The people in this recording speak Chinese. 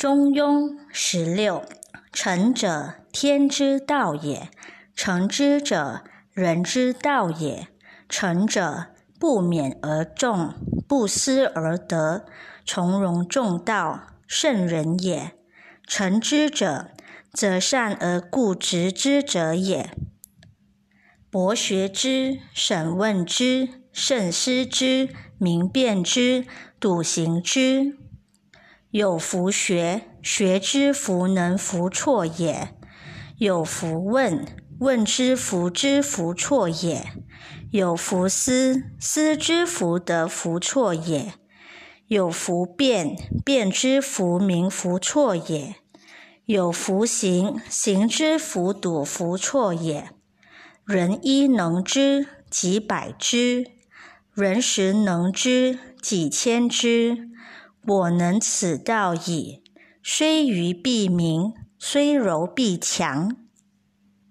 中庸十六，成者，天之道也；成之者，人之道也。成者，不勉而众，不思而得，从容众道，圣人也。成之者，则善而固执之者也。博学之，审问之，慎思之，明辨之，笃行之。有弗学，学之弗能弗错也；有弗问，问之弗知弗错也；有弗思，思之弗得弗错也；有弗辩，辩之弗明弗错也；有弗行，行之弗笃弗错也。人一能知，即百之；人十能知，几千之。我能此道矣，虽愚必明，虽柔必强。